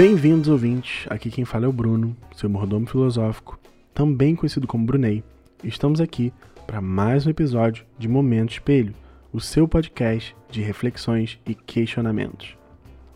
Bem-vindos, ouvintes. Aqui quem fala é o Bruno, seu mordomo filosófico, também conhecido como Brunei. Estamos aqui para mais um episódio de Momento Espelho, o seu podcast de reflexões e questionamentos.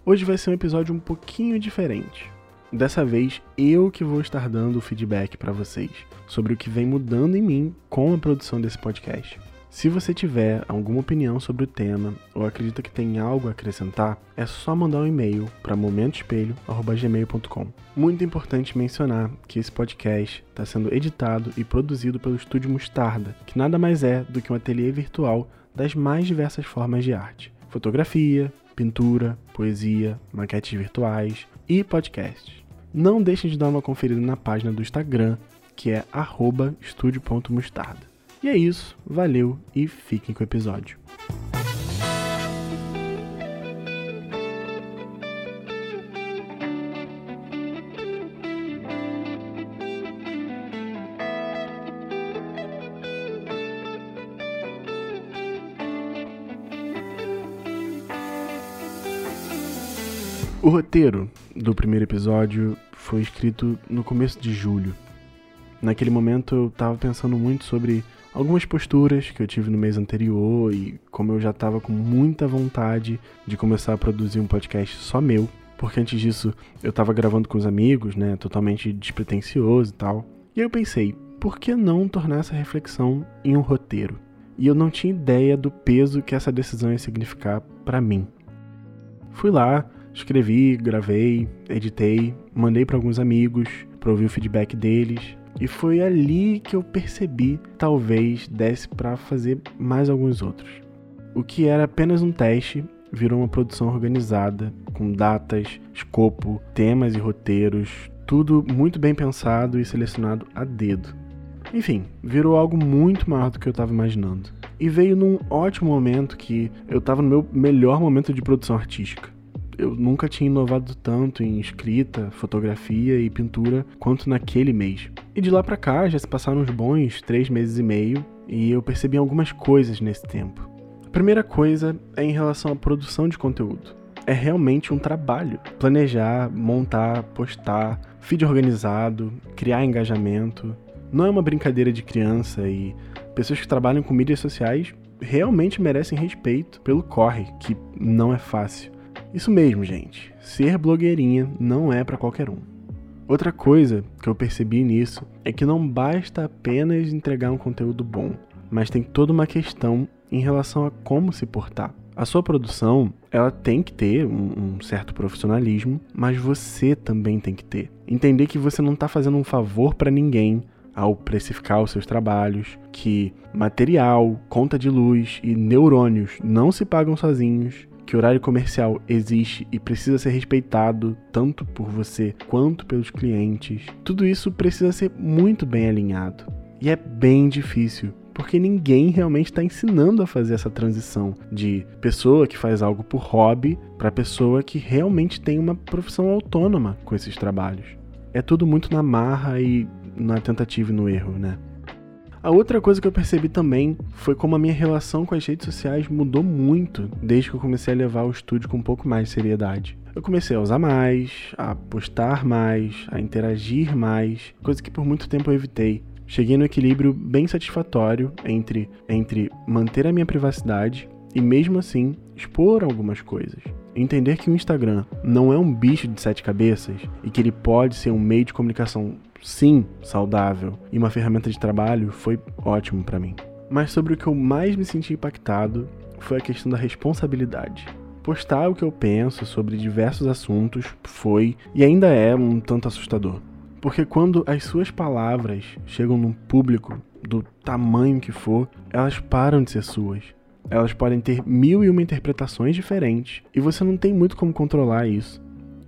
Hoje vai ser um episódio um pouquinho diferente. Dessa vez, eu que vou estar dando o feedback para vocês sobre o que vem mudando em mim com a produção desse podcast. Se você tiver alguma opinião sobre o tema ou acredita que tem algo a acrescentar, é só mandar um e-mail para momentoespelho.gmail.com. Muito importante mencionar que esse podcast está sendo editado e produzido pelo Estúdio Mostarda, que nada mais é do que um ateliê virtual das mais diversas formas de arte: fotografia, pintura, poesia, maquetes virtuais e podcasts. Não deixem de dar uma conferida na página do Instagram, que é estúdio.mostarda. E é isso, valeu e fiquem com o episódio. O roteiro do primeiro episódio foi escrito no começo de julho. Naquele momento eu estava pensando muito sobre algumas posturas que eu tive no mês anterior e como eu já estava com muita vontade de começar a produzir um podcast só meu, porque antes disso eu estava gravando com os amigos, né, totalmente despretensioso e tal. E aí eu pensei, por que não tornar essa reflexão em um roteiro? E eu não tinha ideia do peso que essa decisão ia significar para mim. Fui lá, escrevi, gravei, editei, mandei para alguns amigos para ouvir o feedback deles e foi ali que eu percebi, talvez desse para fazer mais alguns outros. O que era apenas um teste virou uma produção organizada, com datas, escopo, temas e roteiros, tudo muito bem pensado e selecionado a dedo. Enfim, virou algo muito maior do que eu estava imaginando. E veio num ótimo momento que eu estava no meu melhor momento de produção artística eu nunca tinha inovado tanto em escrita, fotografia e pintura quanto naquele mês. E de lá para cá já se passaram uns bons três meses e meio e eu percebi algumas coisas nesse tempo. A primeira coisa é em relação à produção de conteúdo. É realmente um trabalho. Planejar, montar, postar, feed organizado, criar engajamento. Não é uma brincadeira de criança e pessoas que trabalham com mídias sociais realmente merecem respeito pelo corre, que não é fácil. Isso mesmo, gente. Ser blogueirinha não é para qualquer um. Outra coisa que eu percebi nisso é que não basta apenas entregar um conteúdo bom, mas tem toda uma questão em relação a como se portar. A sua produção, ela tem que ter um, um certo profissionalismo, mas você também tem que ter. Entender que você não está fazendo um favor para ninguém ao precificar os seus trabalhos, que material, conta de luz e neurônios não se pagam sozinhos que horário comercial existe e precisa ser respeitado tanto por você quanto pelos clientes, tudo isso precisa ser muito bem alinhado. E é bem difícil, porque ninguém realmente está ensinando a fazer essa transição de pessoa que faz algo por hobby para pessoa que realmente tem uma profissão autônoma com esses trabalhos. É tudo muito na marra e na tentativa e no erro, né? A outra coisa que eu percebi também foi como a minha relação com as redes sociais mudou muito desde que eu comecei a levar o estúdio com um pouco mais de seriedade. Eu comecei a usar mais, a postar mais, a interagir mais, coisa que por muito tempo eu evitei. Cheguei no equilíbrio bem satisfatório entre, entre manter a minha privacidade e, mesmo assim, expor algumas coisas. Entender que o Instagram não é um bicho de sete cabeças e que ele pode ser um meio de comunicação sim, saudável e uma ferramenta de trabalho foi ótimo para mim. Mas sobre o que eu mais me senti impactado foi a questão da responsabilidade. Postar o que eu penso sobre diversos assuntos foi e ainda é um tanto assustador. Porque quando as suas palavras chegam num público do tamanho que for, elas param de ser suas. Elas podem ter mil e uma interpretações diferentes e você não tem muito como controlar isso.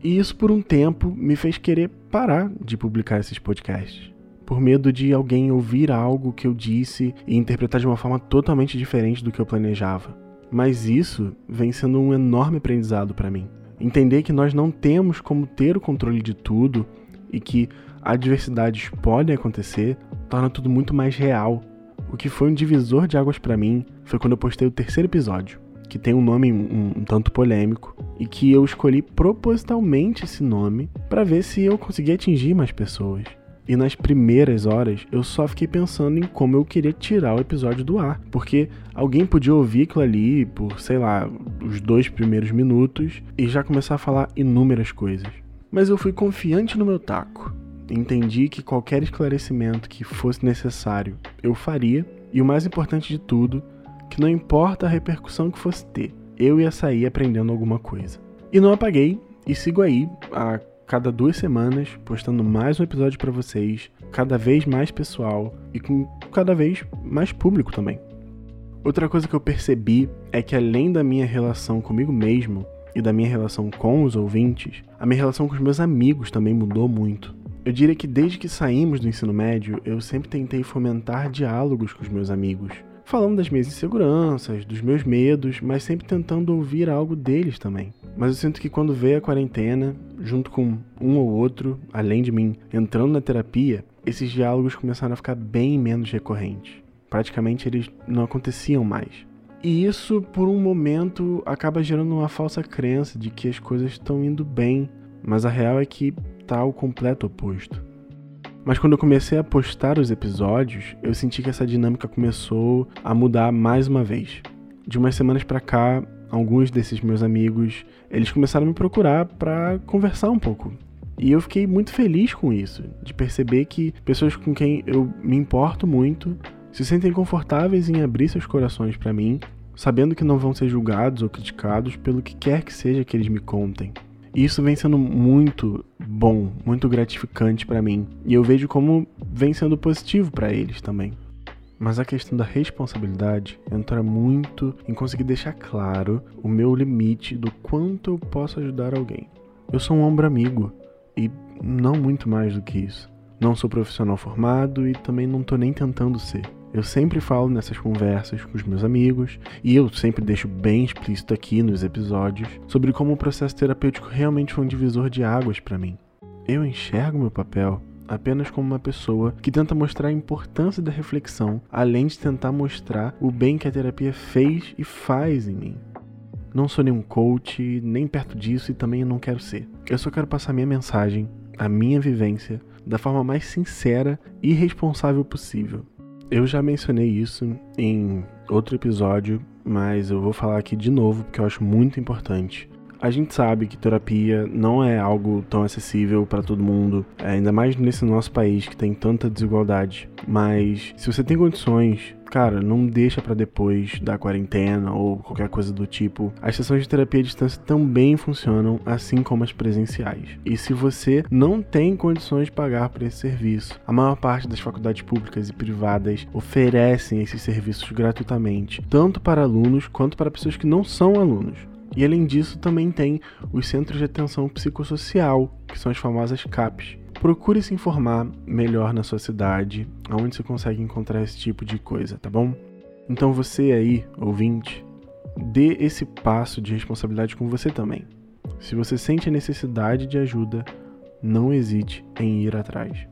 E isso por um tempo me fez querer parar de publicar esses podcasts. Por medo de alguém ouvir algo que eu disse e interpretar de uma forma totalmente diferente do que eu planejava. Mas isso vem sendo um enorme aprendizado para mim. Entender que nós não temos como ter o controle de tudo e que adversidades podem acontecer torna tudo muito mais real. O que foi um divisor de águas para mim foi quando eu postei o terceiro episódio, que tem um nome um, um tanto polêmico, e que eu escolhi propositalmente esse nome para ver se eu conseguia atingir mais pessoas. E nas primeiras horas eu só fiquei pensando em como eu queria tirar o episódio do ar, porque alguém podia ouvir aquilo ali por, sei lá, os dois primeiros minutos e já começar a falar inúmeras coisas. Mas eu fui confiante no meu taco. Entendi que qualquer esclarecimento que fosse necessário eu faria, e o mais importante de tudo, que não importa a repercussão que fosse ter, eu ia sair aprendendo alguma coisa. E não apaguei e sigo aí a cada duas semanas, postando mais um episódio para vocês, cada vez mais pessoal e com cada vez mais público também. Outra coisa que eu percebi é que além da minha relação comigo mesmo e da minha relação com os ouvintes, a minha relação com os meus amigos também mudou muito. Eu diria que desde que saímos do ensino médio, eu sempre tentei fomentar diálogos com os meus amigos, falando das minhas inseguranças, dos meus medos, mas sempre tentando ouvir algo deles também. Mas eu sinto que quando veio a quarentena, junto com um ou outro, além de mim, entrando na terapia, esses diálogos começaram a ficar bem menos recorrentes. Praticamente eles não aconteciam mais. E isso, por um momento, acaba gerando uma falsa crença de que as coisas estão indo bem, mas a real é que tá o completo oposto. Mas quando eu comecei a postar os episódios, eu senti que essa dinâmica começou a mudar mais uma vez. De umas semanas para cá, alguns desses meus amigos, eles começaram a me procurar para conversar um pouco. E eu fiquei muito feliz com isso, de perceber que pessoas com quem eu me importo muito se sentem confortáveis em abrir seus corações para mim, sabendo que não vão ser julgados ou criticados pelo que quer que seja que eles me contem. E isso vem sendo muito bom, muito gratificante para mim, e eu vejo como vem sendo positivo para eles também. Mas a questão da responsabilidade entra muito em conseguir deixar claro o meu limite do quanto eu posso ajudar alguém. Eu sou um ombro amigo e não muito mais do que isso. Não sou profissional formado e também não tô nem tentando ser. Eu sempre falo nessas conversas com os meus amigos e eu sempre deixo bem explícito aqui nos episódios sobre como o processo terapêutico realmente foi um divisor de águas para mim. Eu enxergo meu papel apenas como uma pessoa que tenta mostrar a importância da reflexão, além de tentar mostrar o bem que a terapia fez e faz em mim. Não sou nenhum coach, nem perto disso e também não quero ser. Eu só quero passar minha mensagem, a minha vivência, da forma mais sincera e responsável possível. Eu já mencionei isso em outro episódio, mas eu vou falar aqui de novo porque eu acho muito importante. A gente sabe que terapia não é algo tão acessível para todo mundo, ainda mais nesse nosso país que tem tanta desigualdade. Mas se você tem condições, cara, não deixa para depois da quarentena ou qualquer coisa do tipo. As sessões de terapia à distância também funcionam, assim como as presenciais. E se você não tem condições de pagar por esse serviço, a maior parte das faculdades públicas e privadas oferecem esses serviços gratuitamente, tanto para alunos quanto para pessoas que não são alunos. E além disso, também tem os Centros de Atenção Psicossocial, que são as famosas CAPs. Procure se informar melhor na sua cidade, onde você consegue encontrar esse tipo de coisa, tá bom? Então você aí, ouvinte, dê esse passo de responsabilidade com você também. Se você sente a necessidade de ajuda, não hesite em ir atrás.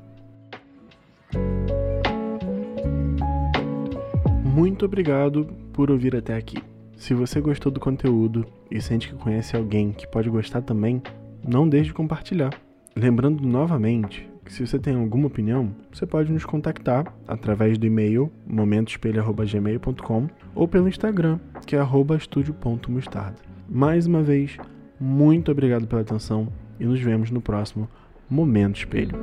Muito obrigado por ouvir até aqui. Se você gostou do conteúdo e sente que conhece alguém que pode gostar também, não deixe de compartilhar. Lembrando novamente que se você tem alguma opinião, você pode nos contactar através do e-mail momentoespelho.gmail.com ou pelo Instagram, que é estúdio.mostarda. Mais uma vez, muito obrigado pela atenção e nos vemos no próximo Momento Espelho.